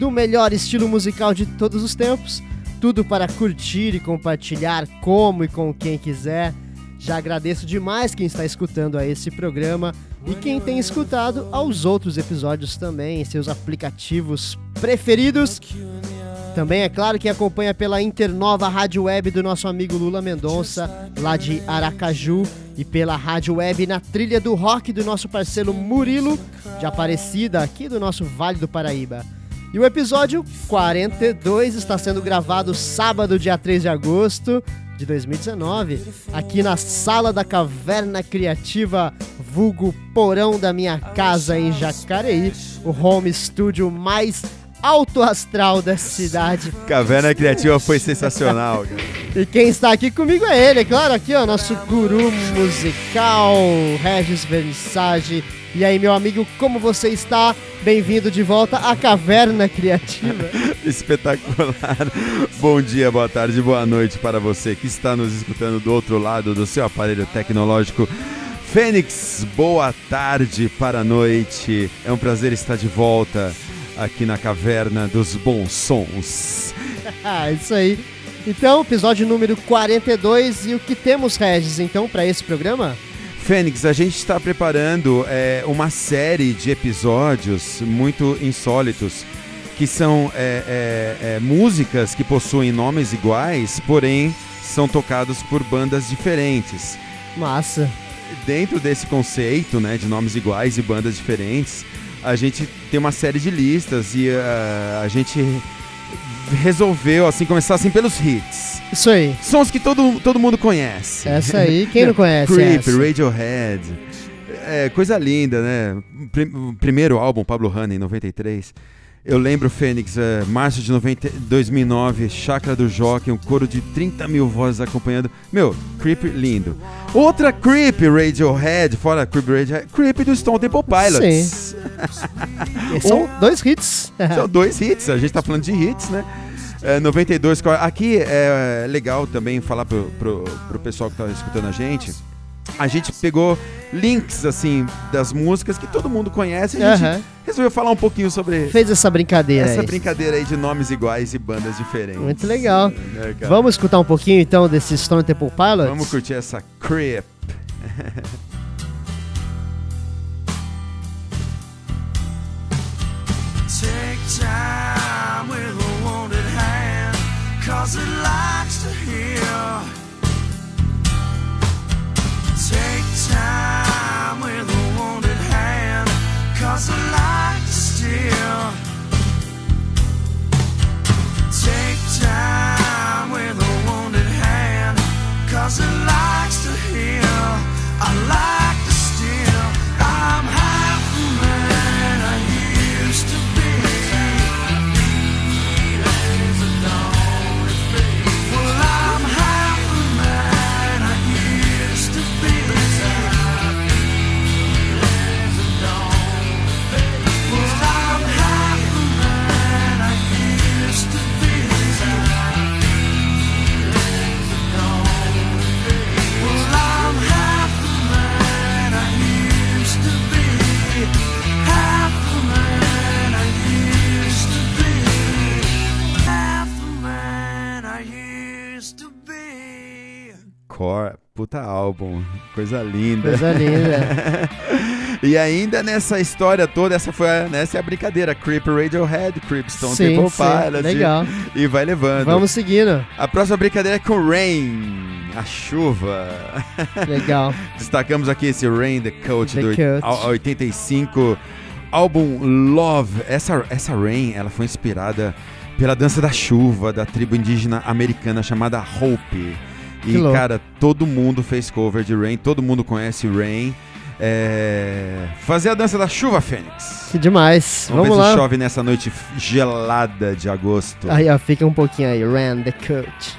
do melhor estilo musical de todos os tempos, tudo para curtir e compartilhar como e com quem quiser. Já agradeço demais quem está escutando a esse programa e quem tem escutado aos outros episódios também em seus aplicativos preferidos. Também é claro que acompanha pela Internova Rádio Web do nosso amigo Lula Mendonça, lá de Aracaju, e pela Rádio Web na trilha do rock do nosso parceiro Murilo, de Aparecida, aqui do nosso Vale do Paraíba. E o episódio 42 está sendo gravado sábado, dia 3 de agosto de 2019, aqui na Sala da Caverna Criativa, vulgo porão da minha casa em Jacareí, o home studio mais alto astral da cidade. Caverna Criativa foi sensacional. e quem está aqui comigo é ele, é claro, aqui ó, nosso guru musical, Regis Vernissage. E aí, meu amigo, como você está? Bem-vindo de volta à Caverna Criativa. Espetacular. Bom dia, boa tarde, boa noite para você que está nos escutando do outro lado do seu aparelho tecnológico. Fênix, boa tarde para a noite. É um prazer estar de volta aqui na Caverna dos Bons Sons. Ah, isso aí. Então, episódio número 42. E o que temos, Regis, então, para esse programa? Fênix, a gente está preparando é, uma série de episódios muito insólitos que são é, é, músicas que possuem nomes iguais, porém são tocados por bandas diferentes. Massa. Dentro desse conceito né, de nomes iguais e bandas diferentes, a gente tem uma série de listas e uh, a gente resolveu assim começar assim pelos hits. Isso aí. Sons que todo, todo mundo conhece. Essa aí, quem não conhece? Creep, Radiohead. É, coisa linda, né? Primeiro álbum, Pablo Honey, em 93. Eu lembro, Fênix, é, março de 90, 2009, Chácara do Jockey, um coro de 30 mil vozes acompanhando. Meu, Creep lindo. Outra Creep Radiohead, fora Creep Radiohead, Creep do Stone Temple Pilots. Sim. São dois hits. São dois hits, a gente tá falando de hits, né? É, 92, aqui é legal também falar pro, pro, pro pessoal que tá escutando a gente a gente pegou links, assim, das músicas que todo mundo conhece. A gente uhum. resolveu falar um pouquinho sobre. Fez essa brincadeira Essa aí. brincadeira aí de nomes iguais e bandas diferentes. Muito legal. É, Vamos escutar um pouquinho então desse Stone Temple Pilots? Vamos curtir essa Creep. Take time cause it likes to hear. Take time with a wounded hand, cause I like to steal. Coisa linda. Coisa linda. e ainda nessa história toda, essa foi a, essa é a brincadeira. Creep Radiohead, Creep Stone Sim, Temple Pilots. legal. E, e vai levando. Vamos seguindo. A próxima brincadeira é com Rain, a chuva. Legal. Destacamos aqui esse Rain the Coach The do Coach. a- 85, álbum Love. Essa, essa Rain, ela foi inspirada pela dança da chuva da tribo indígena americana chamada Hopi. E, louco. cara, todo mundo fez cover de Rain, todo mundo conhece Rain. é, fazer a dança da chuva, Fênix. Que demais. Vamos, Vamos ver lá. se chove nessa noite gelada de agosto. Aí, ó, fica um pouquinho aí. Ran the coach.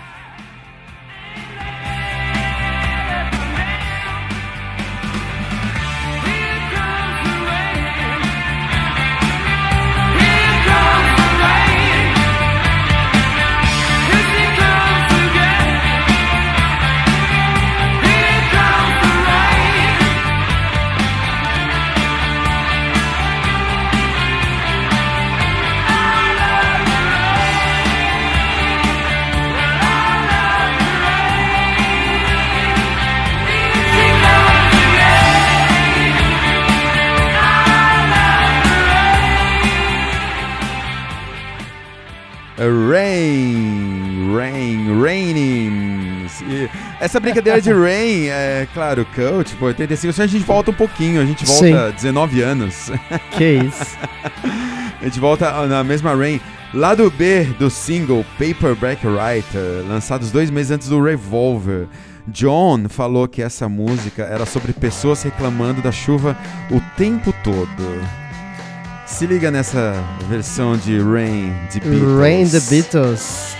Essa brincadeira de rain, é claro, coach, pô, 85, a gente volta um pouquinho, a gente volta Sim. 19 anos. Que isso. A gente volta na mesma rain. Lado B do single Paperback Writer, lançados dois meses antes do Revolver. John falou que essa música era sobre pessoas reclamando da chuva o tempo todo. Se liga nessa versão de Rain de Beatles. Rain the Beatles.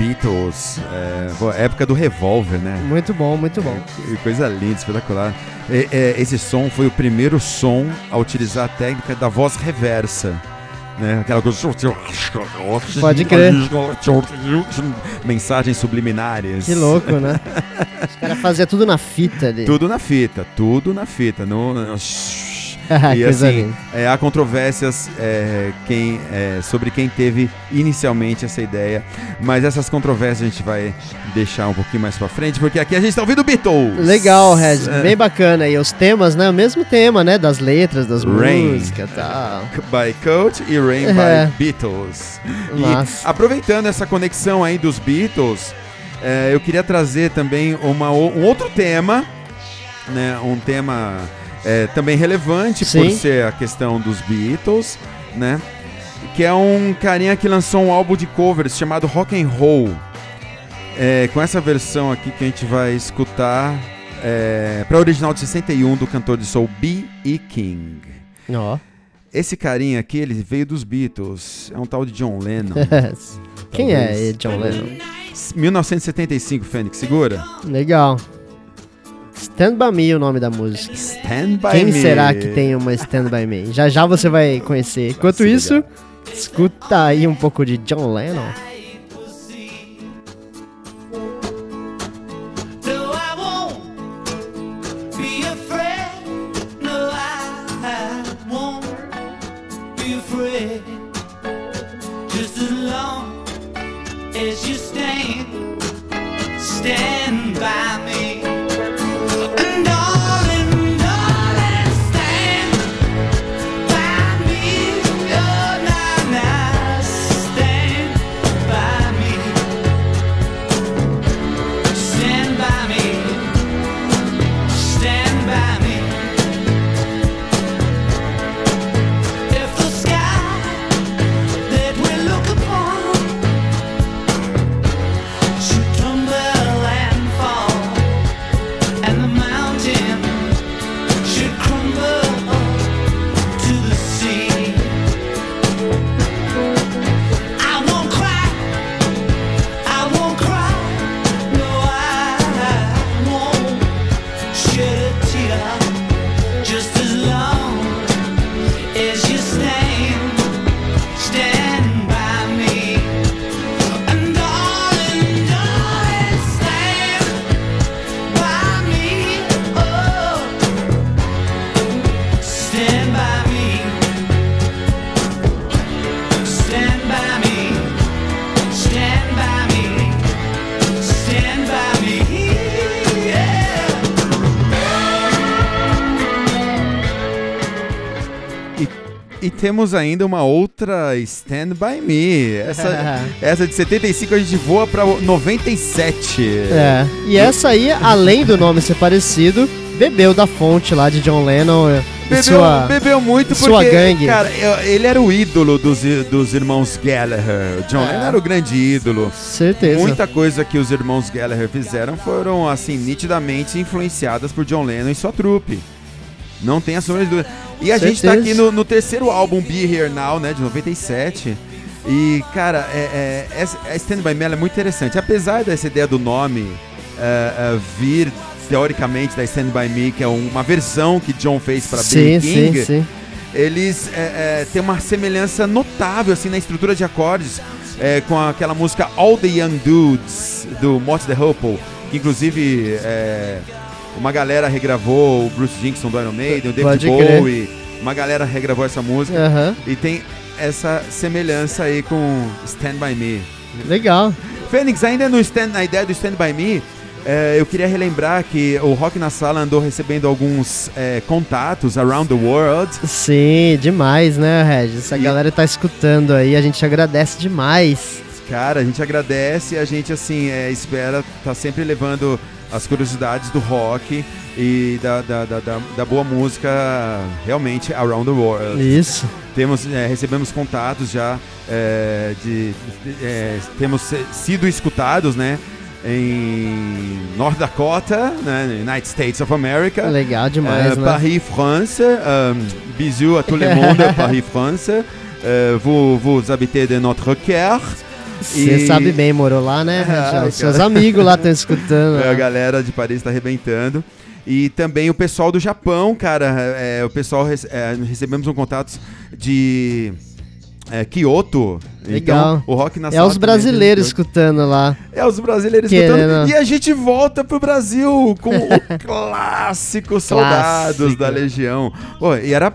Beatles, é, pô, época do Revolver, né? Muito bom, muito bom. Que Coisa linda, espetacular. E, é, esse som foi o primeiro som a utilizar a técnica da voz reversa. Né? Aquela coisa. Pode crer. Mensagens subliminares. Que louco, né? Os caras faziam tudo na fita ali. Tudo na fita, tudo na fita. No, no- e assim, é, há controvérsias é, quem, é, sobre quem teve inicialmente essa ideia, mas essas controvérsias a gente vai deixar um pouquinho mais pra frente, porque aqui a gente tá ouvindo Beatles. Legal, Red. É, Bem bacana. E os temas, né? O mesmo tema, né? Das letras, das Rain. músicas e tal. by Coach e Rain É. by Beatles. E Massa. aproveitando essa conexão aí dos Beatles, é, eu queria trazer também uma, um outro tema, né? Um tema é, também relevante por Sim. ser a questão dos Beatles, né? Que é um carinha que lançou um álbum de covers chamado Rock and Roll. É, com essa versão aqui que a gente vai escutar é, para original de 61 do cantor de soul B.E. King. Ó. Esse carinha aqui, ele veio dos Beatles. É um tal de John Lennon. Quem é. John Lennon? 1975, Fênix, segura. Legal. Stand By Me é o nome da música. Stand By Quem Me. será que tem uma Stand By Me? Já já você vai conhecer. Enquanto isso, escuta aí um pouco de John Lennon. Temos ainda uma outra Stand By Me. Essa, essa de 75 a gente voa pra 97. É. E essa aí, além do nome ser parecido, bebeu da fonte lá de John Lennon. e Bebeu, sua... bebeu muito porque, sua gangue. cara, ele era o ídolo dos, dos irmãos Gallagher. John É. Lennon era o grande ídolo. Certeza. Muita coisa que os irmãos Gallagher fizeram foram, assim, nitidamente influenciadas por John Lennon e sua trupe. Não tem a sombra de dúvida. E a gente tá Certeza. aqui no, no terceiro álbum, Be Here Now, né, de 97. E, cara, é, é, a Stand By Me é muito interessante. Apesar dessa ideia do nome é, é, vir, teoricamente, da Stand By Me, que é uma versão que John fez para Billy King, sim, sim. eles é, é, têm uma semelhança notável assim na estrutura de acordes é, com aquela música All the Young Dudes do Mott the Hoople, que inclusive é, uma galera regravou o Bruce Dickinson do Iron Maiden, o David. Bowie, uma galera regravou essa música e tem essa semelhança aí com Stand By Me. Legal. Fênix, ainda no stand, na ideia do Stand By Me, é, eu queria relembrar que o Rock na Sala andou recebendo alguns é, contatos around the world Sim, demais, né, Regis? A E- galera tá escutando aí, a gente agradece demais. Cara, a gente agradece e a gente, assim, é, espera tá sempre levando as curiosidades do rock e da, da, da, da- da boa música realmente around the world. Isso. Temos, é, recebemos contatos já é, de, de- é, temos sido escutados, né? Em North Dakota, né, United States of America, Legal demais, Euh, né? Paris, France. Euh, bisous à tout le monde, Paris, France. Euh, vous, vous habitez de notre cœur. Você e- sabe bem, morou lá, né, Ah? Os Seus amigos lá estão escutando. É, a né? galera de Paris está arrebentando. E também o pessoal do Japão, cara. é, o pessoal é, recebemos um contato de é, Kyoto. Legal. Então, o rock na É os também brasileiros Kyoto. escutando lá. É os brasileiros Querendo. escutando. E a gente volta pro Brasil com o clássico Soldados da Legião. Pô, e era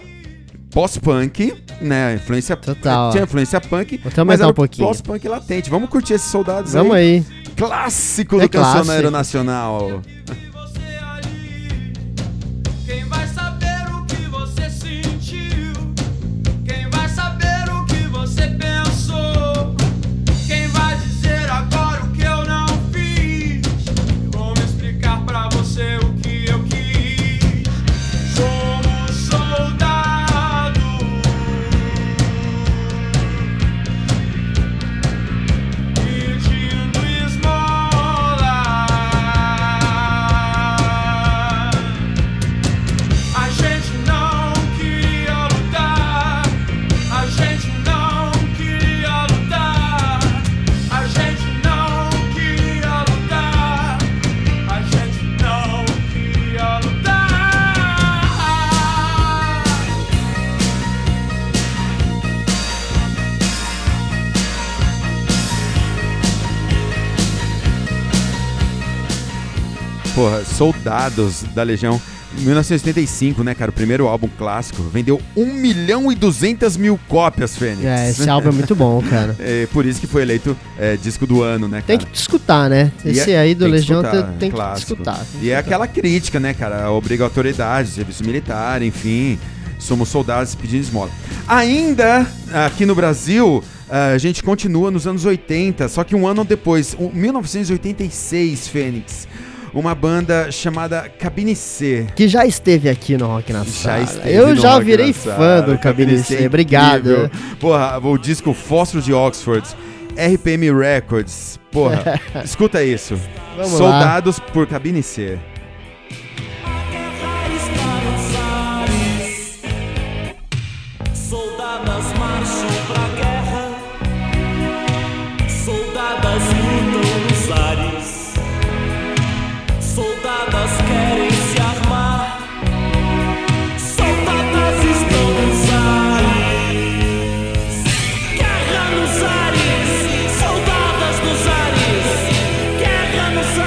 pós-punk, né? Influência. Total. Tinha influência punk. Mas era um pouquinho. Pós-punk latente. Vamos curtir esses soldados Vamos aí. Clássico É do Cancioneiro clássico. Nacional. Soldados da Legião. 1985, né, cara? O primeiro álbum clássico. Vendeu 1 milhão e 200 mil cópias, Fênix. É, esse álbum é muito bom, cara. É, por isso que foi eleito é, disco do ano, né, Tem cara? que escutar, né? Esse é- aí do tem Legião escutar, tem, tem que escutar. tem E é aquela crítica, né, cara? A obrigatoriedade, serviço militar, enfim. Somos soldados pedindo esmola. Ainda aqui no Brasil, a gente continua nos anos 80, só que um ano depois, um- 1986, Fênix. Uma banda chamada Cabine C. Que já esteve aqui no Rock na Já Sala. esteve Eu já Rock virei fã do Cabine C é C. Obrigado. incrível. Porra, o disco Fósforo de Oxford, RPM Records. Porra, escuta isso. Vamos lá. Soldados por Cabine C. soldadas nos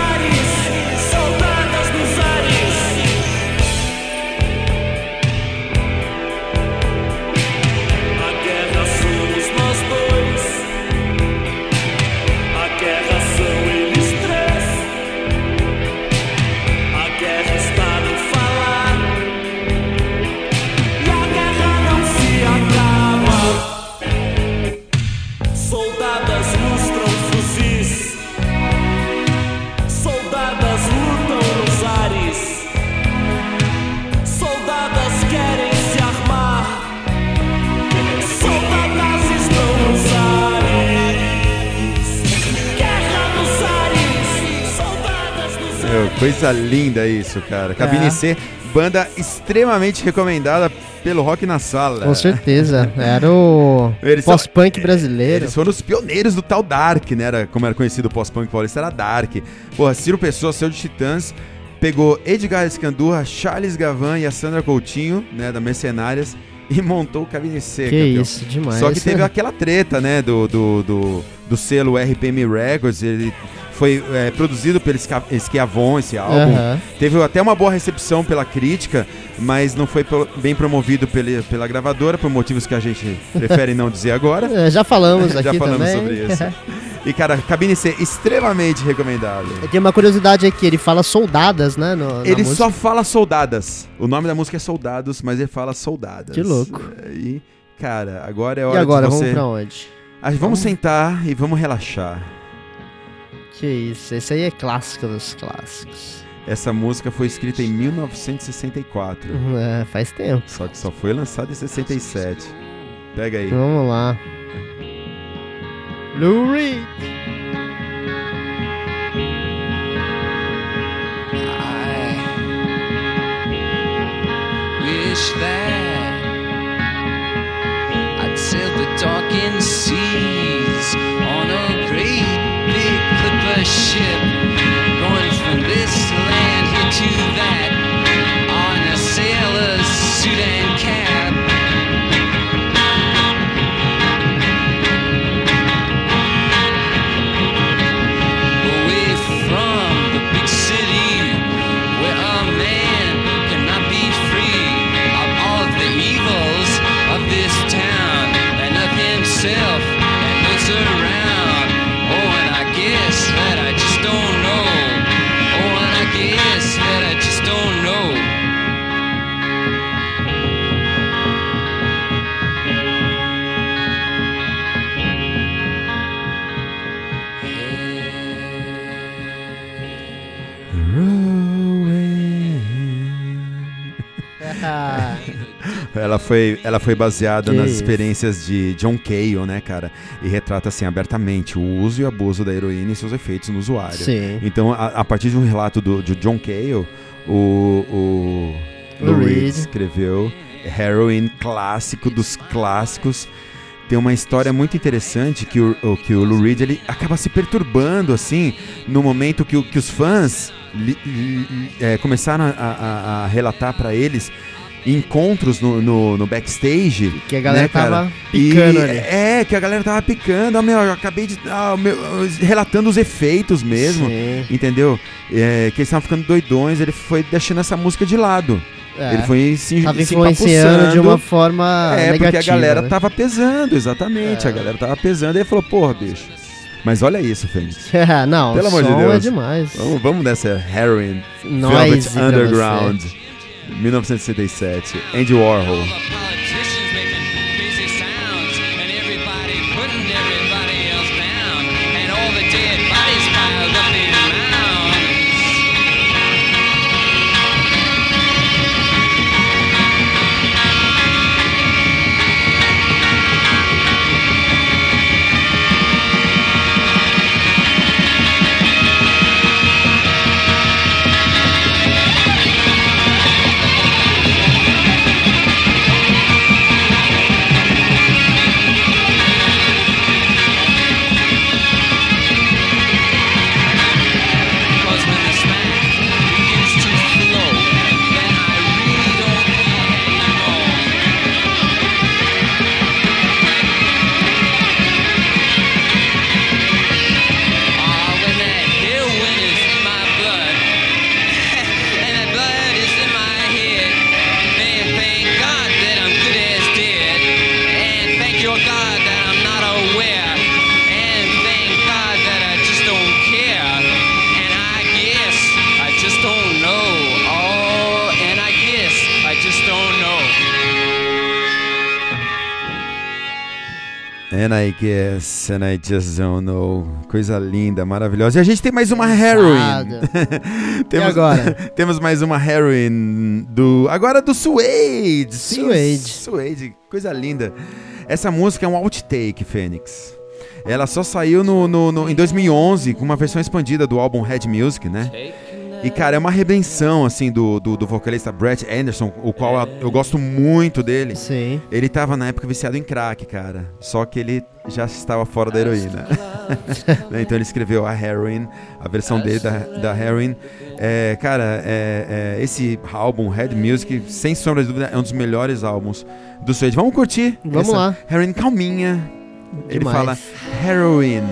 Coisa linda isso, cara. Cabine É. C, banda extremamente recomendada pelo Rock na Sala. Com certeza. Era o pós-punk brasileiro. Eles foram os pioneiros do tal Dark, né? Era, como era conhecido o pós-punk paulista, era Dark. Porra, Ciro Pessoa, seu de Titãs, pegou Edgar Escandurra, Charles Gavan e a Sandra Coutinho, né, da Mercenárias, e montou o Cabine C, Que campeão. isso, demais. Só que teve aquela treta, né, do, do, do, do selo RPM Records, ele foi é, produzido pelo Esquiavon, esse álbum. Aham. Teve até uma boa recepção pela crítica, mas não foi bem promovido pele- pela gravadora, por motivos que a gente prefere não dizer agora. É, Já falamos aqui Já falamos também. sobre isso. E, cara, Cabine C, extremamente recomendado. Tem uma curiosidade aqui, ele fala soldadas, né? no- Ele música. só fala soldadas. O nome da música é Soldados, mas ele fala soldadas. Que louco. E, cara, agora é E hora agora, de você... vamos pra onde? Ah, vamos sentar e vamos relaxar. Que isso, esse aí é clássico dos clássicos. Essa música foi escrita em 1964. É, faz tempo. Só que só foi lançada em 67. Pega aí. Vamos lá. Lou Reed. I wish that I'd sail the darkened seas clipper ship, going from this land here to that on a sailor's suit and cap. Ela foi, ela foi baseada Que nas isso. experiências de John Cale, né, cara? E retrata, assim, abertamente o uso e abuso da heroína e seus efeitos no usuário. Sim. Então, a, a partir de um relato do, de John Cale, o, o Lou Reed escreveu Heroin clássico dos clássicos. Tem uma história muito interessante que o, o- que o Lou Reed ele acaba se perturbando assim no momento que, o- que os fãs li- li- é, começaram a, a- a relatar pra eles encontros no, no- no backstage Que a galera né, tava picando E- ali. É, que a galera tava picando. Ah, meu, eu acabei de. ah, meu, relatando os efeitos mesmo. Sim. Entendeu? É, que eles estavam ficando doidões, ele foi deixando essa música de lado. É. Ele foi se, Tava se influenciando de uma forma É, negativa. porque a galera né? tava pesando, exatamente. É. A galera tava pesando e ele falou, porra, bicho. Mas olha isso, Fênix. Não, Pelo amor de é Deus. demais. Vamos, vamos nessa Heroin Noise Velvet Underground 1967. Andy Warhol. And I guess, and I just don't know. Coisa linda, maravilhosa. E a gente tem mais uma heroin. E agora? temos mais uma heroin do. Agora do Suede. Sim, Suede. Suede, coisa linda. Essa música é um outtake, Fênix. Ela só saiu no, no- no- em 2011 com uma versão expandida do álbum Red Music, né? E, cara, é uma redenção, assim, do, do, do vocalista Brett Anderson, o qual eu, eu gosto muito dele. Sim. Ele tava na época viciado em crack, cara. Só que ele já estava fora da heroína. Né, então ele escreveu a Heroin, a versão dele da, da Heroin. É, cara, é, é, esse álbum, Head Music, sem sombra de dúvida, é um dos melhores álbuns do Suede. Vamos curtir? Vamos lá. Heroin calminha. Ele Demais. fala Heroin.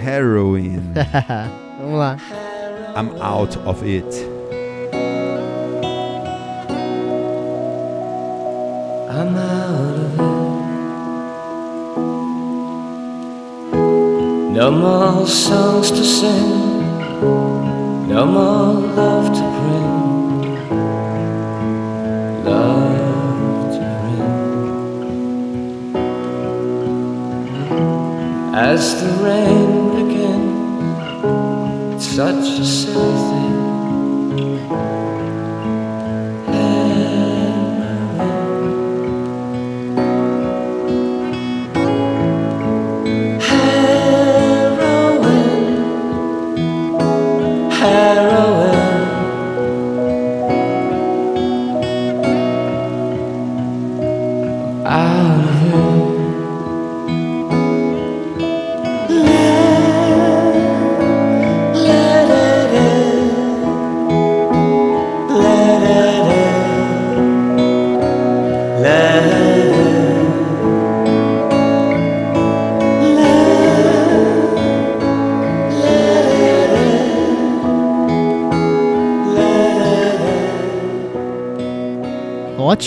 Heroin. Vamos lá. I'm out of it. I'm out of it. No more songs to sing, no more love to bring, love to bring. As the rain such a silly thing.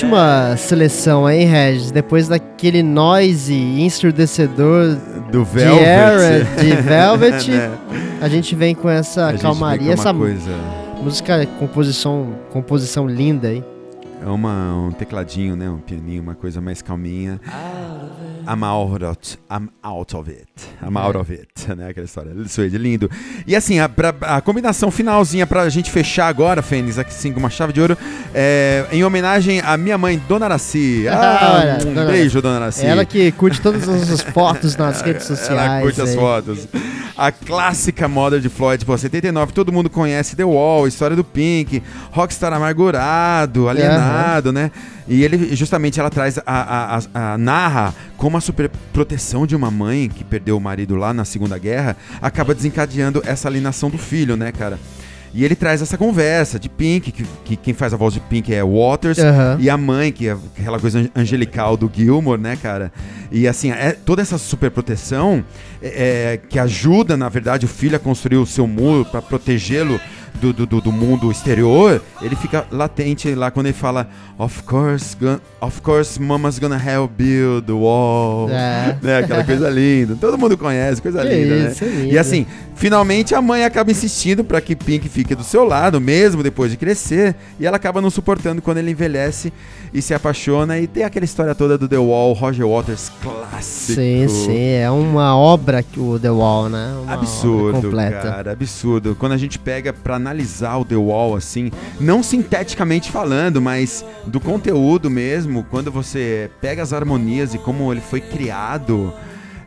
Ótima seleção, hein, Regis? Depois daquele noise ensurdecedor Do de Era, de Velvet, Né? a gente vem com essa A calmaria, uma essa coisa. música, composição, composição linda, hein? É uma, um tecladinho, né? Um pianinho, uma coisa mais calminha. I'm out of, I'm out of it. I'm out of it, né? Aquela história. Suede, lindo. E assim, a, pra- a combinação finalzinha pra gente fechar agora, Fênix, aqui sim, com uma chave de ouro, é em homenagem à minha mãe, Dona Araci. Ah, Olha, um Dona beijo, Dona Araci. Ela que curte todas as fotos nas redes sociais. Ela curte as aí. fotos. A clássica moda de Floyd, pô, 79, todo mundo conhece The Wall, história do Pink, Rockstar amargurado, alienado, né? E ele, justamente, ela traz, a, a- a- a- narra como a superproteção de uma mãe que perdeu o marido lá na Segunda Guerra acaba desencadeando essa alienação do filho, né, cara? E ele traz essa conversa de Pink, que, que quem faz a voz de Pink é Waters, e a mãe, que é aquela coisa angelical do Gilmore, né, cara? E assim, é toda essa superproteção é, é, que ajuda, na verdade, o filho a construir o seu muro para protegê-lo do, do, do- do mundo exterior, ele fica latente lá quando ele fala Of course, of course, mama's gonna help build the wall. É. Né, aquela coisa linda. Todo mundo conhece, coisa Que linda, isso, né? lindo. E assim, finalmente a mãe acaba insistindo para que Pink fique do seu lado, mesmo depois de crescer, e ela acaba não suportando quando ele envelhece e se apaixona. E tem aquela história toda do The Wall, Roger Waters clássico. Sim, sim, é uma obra que o The Wall, né? Uma Absurdo, completa. cara, absurdo. Quando a gente pega pra analisar o The Wall, assim, não sinteticamente falando, mas do conteúdo mesmo, quando você pega as harmonias e como ele foi criado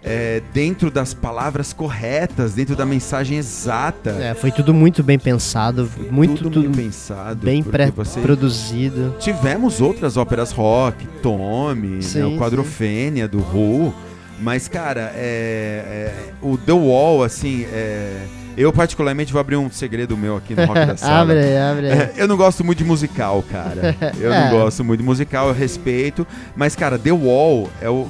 é, dentro das palavras corretas, dentro da mensagem exata. É, foi tudo muito bem pensado, muito tudo, tudo muito pensado. bem pré-produzido. Tivemos outras óperas rock, Tommy, né, Sim, o Quadrofênia do Who, mas cara, é, é, o The Wall, assim, é, eu particularmente vou abrir um segredo meu aqui no Rock da Sala. abre abre aí. É, eu não gosto muito de musical, cara. Eu É. não gosto muito de musical, eu respeito. Mas, cara, The Wall, é o,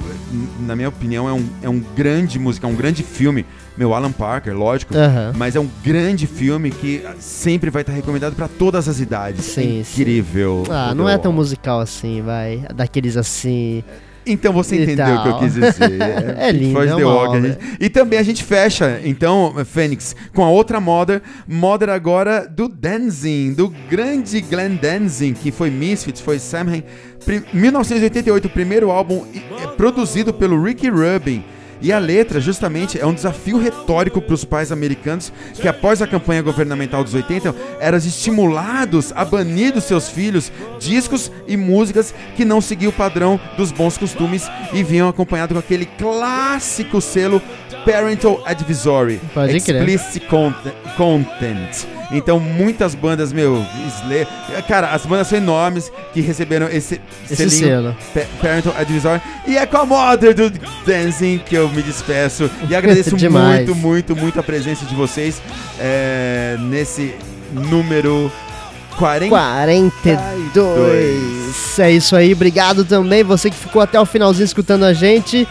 na minha opinião, é um, é um grande musical, um grande filme. Meu, Alan Parker, lógico. Aham. Mas é um grande filme que sempre vai estar recomendado pra todas as idades. Sim, é sim. incrível. Ah, o não é tão musical assim, vai. Daqueles assim. Então você entendeu o que eu quis dizer. É lindo, Floyd é The gente- E também a gente fecha, então, Fênix, com a outra Mother. Mother agora do Danzig, do grande Glenn Danzig, que foi Misfits, foi Samhain. Pri- 1988, o primeiro álbum é produzido pelo Ricky Rubin. E a letra, justamente, é um desafio retórico para os pais americanos que, após a campanha governamental dos 80, eram estimulados a banir dos seus filhos discos e músicas que não seguiam o padrão dos bons costumes e vinham acompanhado com aquele clássico selo Parental Advisory, Pode. Explicit conte- Content. Então, muitas bandas, meu, Slayer. Cara, as bandas são enormes que receberam esse, Esse selinho selo. Pa- Parental Advisory. E é com a Mother do Dancing que eu me despeço. E agradeço muito, muito, muito a presença de vocês é, nesse número 40. 42. É isso aí, obrigado também você que ficou até o finalzinho escutando a gente.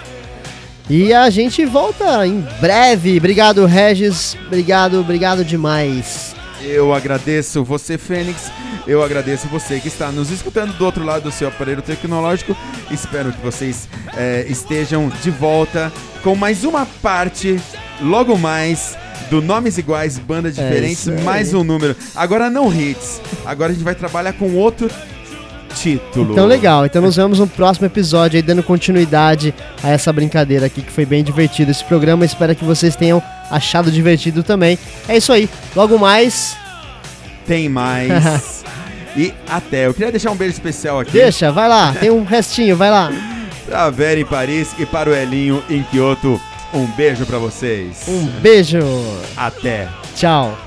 E a gente volta em breve. Obrigado, Regis. Obrigado, obrigado demais. Eu agradeço você, Fênix. Eu agradeço você que está nos escutando do outro lado do seu aparelho tecnológico. Espero que vocês é, estejam de volta com mais uma parte, logo mais, do Nomes Iguais, Bandas Diferentes, É isso aí. mais um número. Agora não hits. Agora a gente vai trabalhar com outro título. Então legal, então nos vemos no próximo episódio aí dando continuidade a essa brincadeira aqui que foi bem divertido esse programa. Espero que vocês tenham achado divertido também. É isso aí. Logo mais, Tem mais. e até. Eu queria deixar um beijo especial aqui. deixa, vai lá, tem um restinho, vai lá. Pra Vera em Paris e para o Elinho em Kyoto. Um beijo pra vocês. Um beijo. Até. Tchau.